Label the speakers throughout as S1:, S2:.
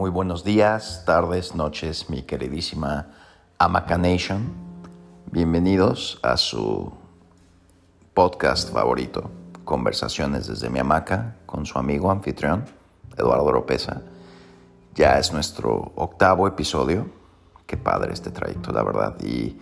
S1: Muy buenos días, tardes, noches, mi queridísima Amaca Nation. Bienvenidos a su podcast favorito, Conversaciones desde mi hamaca, con su amigo anfitrión, Eduardo Lopeza. Ya es nuestro octavo episodio. Qué padre este trayecto, la verdad. Y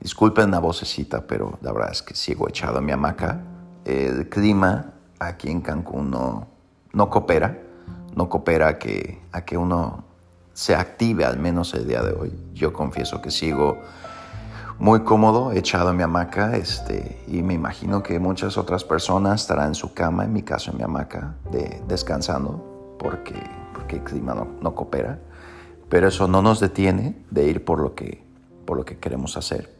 S1: disculpen la vocecita, pero la verdad es que sigo echado en mi hamaca. El clima aquí en Cancún no, no coopera no coopera a que, a que uno se active al menos el día de hoy. Yo confieso que sigo muy cómodo, echado en mi hamaca, este, y me imagino que muchas otras personas estarán en su cama, en mi caso en mi hamaca, de, descansando, porque, porque el clima no, no, coopera. Pero eso no nos detiene de ir por lo, que, por lo que queremos hacer.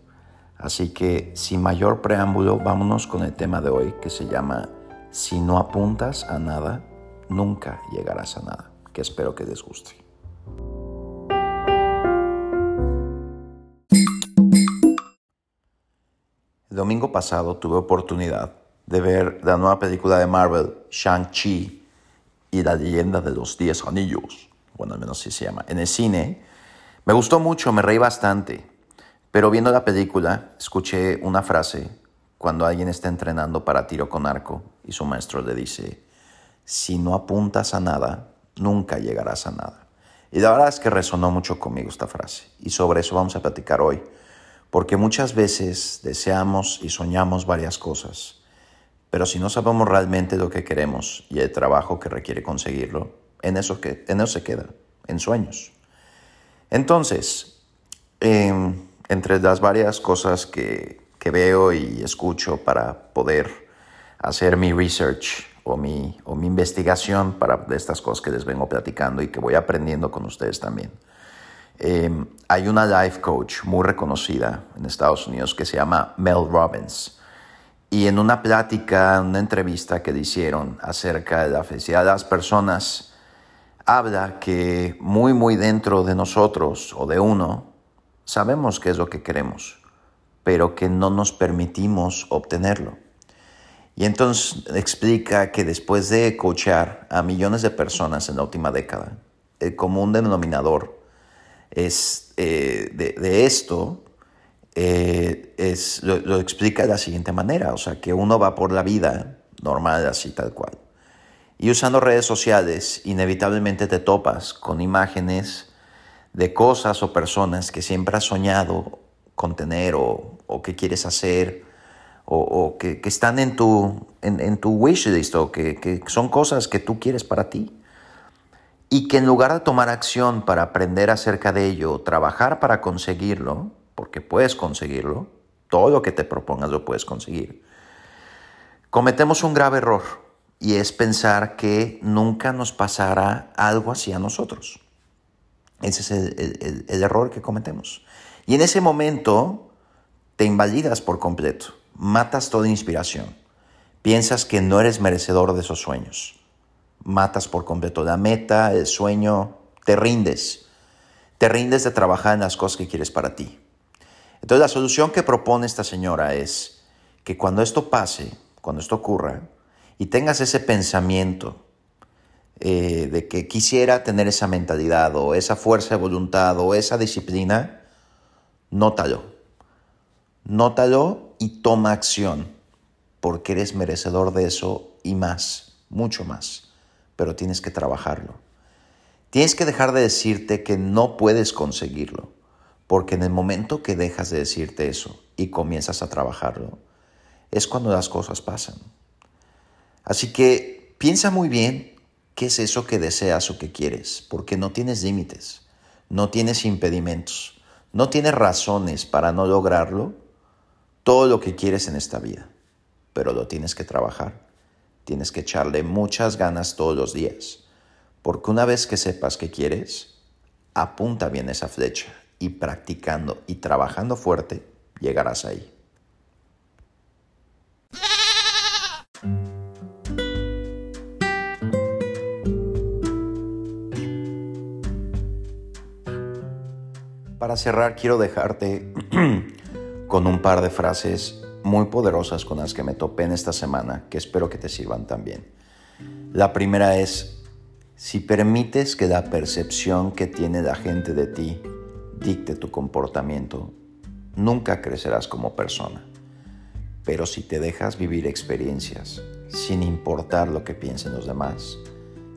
S1: Así que sin mayor preámbulo, vámonos con el tema de hoy que se llama Si no apuntas a nada, nunca llegarás a nada, que espero que les guste. El domingo pasado tuve oportunidad de ver la nueva película de Marvel, Shang-Chi y la leyenda de los Diez Anillos, bueno, al menos así se llama, en el cine. Me gustó mucho, me reí bastante, pero viendo la película escuché una frase cuando alguien está entrenando para tiro con arco y su maestro le dice, si no apuntas a nada, nunca llegarás a nada. Y la verdad es que resonó mucho conmigo esta frase. Y sobre eso vamos a platicar hoy. Porque muchas veces deseamos y soñamos varias cosas. Pero si no sabemos realmente lo que queremos y el trabajo que requiere conseguirlo, en eso, que, en eso se queda, en sueños. Entonces, em, entre las varias cosas que, que veo y escucho para poder hacer mi research o mi, o mi investigación para estas cosas que les vengo platicando y que voy aprendiendo con ustedes también. Em, hay una life coach muy reconocida en Estados Unidos que se llama Mel Robbins. Y en una plática, una entrevista que le hicieron acerca de la felicidad de las personas, habla que muy, muy dentro de nosotros o de uno, sabemos qué es lo que queremos, pero que no nos permitimos obtenerlo. Y entonces explica que después de coachar a millones de personas en la última década, el común denominador es, eh, de, esto eh, es, lo, explica de la siguiente manera, o sea, que uno va por la vida normal, así tal cual. Y usando redes sociales, inevitablemente te topas con imágenes de cosas o personas que siempre has soñado con tener o, o que quieres hacer o, que, están en tu, en, tu wishlist o que, son cosas que tú quieres para ti. Y que en lugar de tomar acción para aprender acerca de ello, trabajar para conseguirlo, porque puedes conseguirlo, todo lo que te propongas lo puedes conseguir, cometemos un grave error y es pensar que nunca nos pasará algo así a nosotros. Ese es el error que cometemos. Y en ese momento te invalidas por completo matas toda inspiración. Piensas que no eres merecedor de esos sueños. Matas por completo la meta, el sueño, te rindes. Te rindes de trabajar en las cosas que quieres para ti. Entonces la solución que propone esta señora es que cuando esto pase, cuando esto ocurra, y tengas ese pensamiento eh, de que quisiera tener esa mentalidad o esa fuerza de voluntad o esa disciplina, nótalo. Nótalo y toma acción, porque eres merecedor de eso y más, mucho más, pero tienes que trabajarlo. Tienes que dejar de decirte que no puedes conseguirlo, porque en el momento que dejas de decirte eso y comienzas a trabajarlo, es cuando las cosas pasan. Así que piensa muy bien qué es eso que deseas o que quieres, porque no tienes límites, no tienes impedimentos, no tienes razones para no lograrlo todo lo que quieres en esta vida, pero lo tienes que trabajar. Tienes que echarle muchas ganas todos los días, porque una vez que sepas que quieres, apunta bien esa flecha y practicando y trabajando fuerte, llegarás ahí. Para cerrar, quiero dejarte con un par de frases muy poderosas con las que me topé en esta semana que espero que te sirvan también. La primera es, Si permites que la percepción que tiene la gente de ti dicte tu comportamiento, nunca crecerás como persona. Pero si te dejas vivir experiencias sin importar lo que piensen los demás,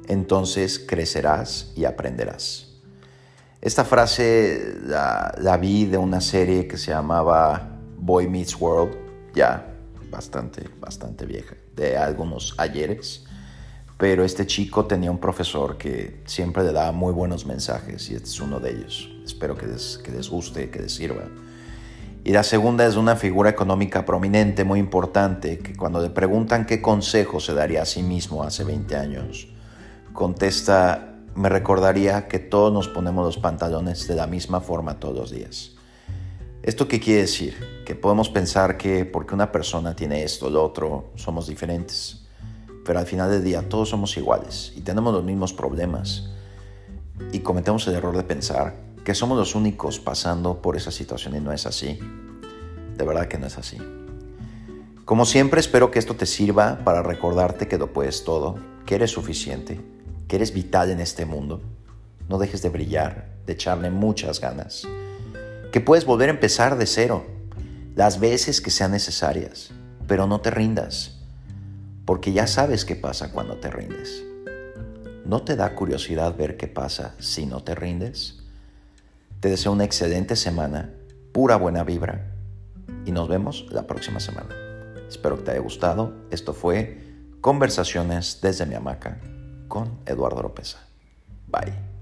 S1: entonces crecerás y aprenderás. Esta frase la, vi de una serie que se llamaba Boy Meets World, ya bastante, bastante vieja, de algunos ayeres. Pero este chico tenía un profesor que siempre le daba muy buenos mensajes y este es uno de ellos. Espero que les, que les guste, que les sirva. Y la segunda es una figura económica prominente, muy importante, que cuando le preguntan qué consejo se daría a sí mismo hace 20 años, contesta, me recordaría que todos nos ponemos los pantalones de la misma forma todos los días. ¿Esto qué quiere decir? Que podemos pensar que porque una persona tiene esto o lo otro, somos diferentes. Pero al final del día todos somos iguales y tenemos los mismos problemas. Y cometemos el error de pensar que somos los únicos pasando por esa situación y no es así. De verdad que no es así. Como siempre espero que esto te sirva para recordarte que lo puedes todo, que eres suficiente, que eres vital en este mundo. No dejes de brillar, de echarle muchas ganas. Que puedes volver a empezar de cero, las veces que sean necesarias, pero no te rindas, porque ya sabes qué pasa cuando te rindes. ¿No te da curiosidad ver qué pasa si no te rindes? Te deseo una excelente semana, pura buena vibra y nos vemos la próxima semana. Espero que te haya gustado. Esto fue Conversaciones desde mi hamaca con Eduardo López. Bye.